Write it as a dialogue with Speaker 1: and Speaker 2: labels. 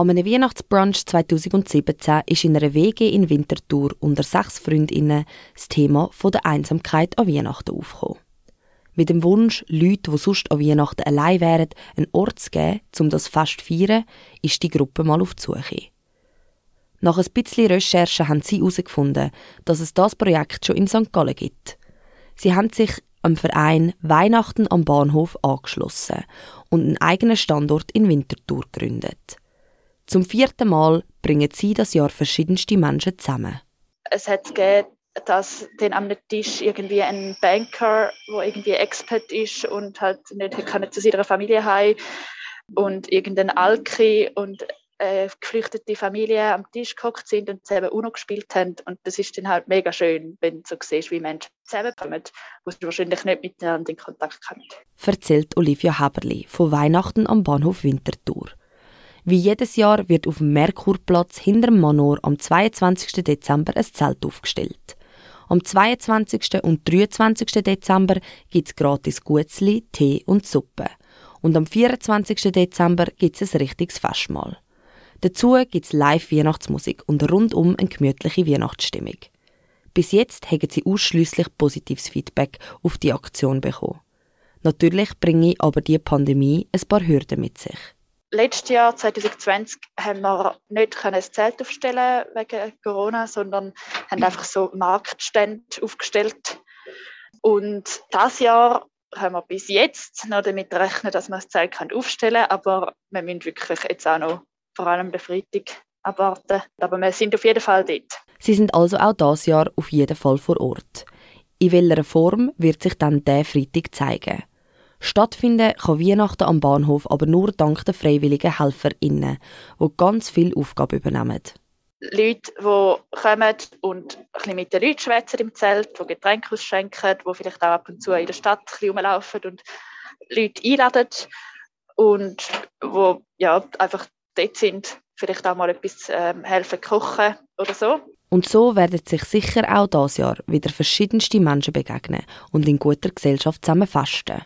Speaker 1: An einem Weihnachtsbrunch 2017 ist in einer WG in Winterthur unter sechs Freundinnen das Thema von der Einsamkeit an Weihnachten aufgekommen. Mit dem Wunsch, Leute, die sonst an Weihnachten allein wären, einen Ort zu geben, um das Fest zu feiern, ist die Gruppe mal auf die Suche. Nach ein bisschen Recherche haben sie herausgefunden, dass es das Projekt schon in St. Gallen gibt. Sie haben sich am Verein Weihnachten am Bahnhof angeschlossen und einen eigenen Standort in Winterthur gegründet. Zum vierten Mal bringen sie das Jahr verschiedenste Menschen zusammen.
Speaker 2: Es hat gegeben, dass dann am Tisch irgendwie ein Banker, wo irgendwie Expert ist und halt nicht kann zu seiner Familie heim und irgendein Alki und äh, geflüchtete Familie am Tisch gehockt sind und zusammen UNO gespielt haben. Und das ist dann halt mega schön, wenn du so siehst, wie Menschen zusammenkommen, die sie wahrscheinlich nicht miteinander in Kontakt kommen.
Speaker 1: Erzählt Olivia Haberli von Weihnachten am Bahnhof Winterthur. Wie jedes Jahr wird auf dem Merkurplatz hinter dem Manor am 22. Dezember ein Zelt aufgestellt. Am 22. und 23. Dezember gibt es gratis Gutzli, Tee und Suppe. Und am 24. Dezember gibt es ein richtiges Festmahl. Dazu gibt es Live-Weihnachtsmusik und rundum eine gemütliche Weihnachtsstimmung. Bis jetzt haben sie ausschließlich positives Feedback auf die Aktion bekommen. Natürlich bringe aber die Pandemie ein paar Hürden mit sich.
Speaker 2: Letztes Jahr, 2020, haben wir nicht ein Zelt aufstellen wegen Corona, sondern haben einfach so Marktstände aufgestellt. Und das Jahr haben wir bis jetzt noch damit rechnen, dass wir das Zelt aufstellen können, aber wir müssen wirklich jetzt auch noch vor allem der Freitag abwarten. Aber wir sind auf jeden Fall dort.
Speaker 1: Sie sind also auch dieses Jahr auf jeden Fall vor Ort. In welcher Form wird sich dann der Freitag zeigen? Stattfinden kann Weihnachten am Bahnhof aber nur dank der freiwilligen HelferInnen, die ganz viele Aufgaben übernehmen.
Speaker 2: Leute, die kommen und ein bisschen mit den Leuten schwätzen im Zelt, die Getränke ausschenken, die vielleicht auch ab und zu in der Stadt ein bisschen rumlaufen und Leute einladen und wo ja, einfach dort sind, vielleicht auch mal etwas ähm, helfen kochen oder so.
Speaker 1: Und so werden sich sicher auch dieses Jahr wieder verschiedenste Menschen begegnen und in guter Gesellschaft zusammen fasten.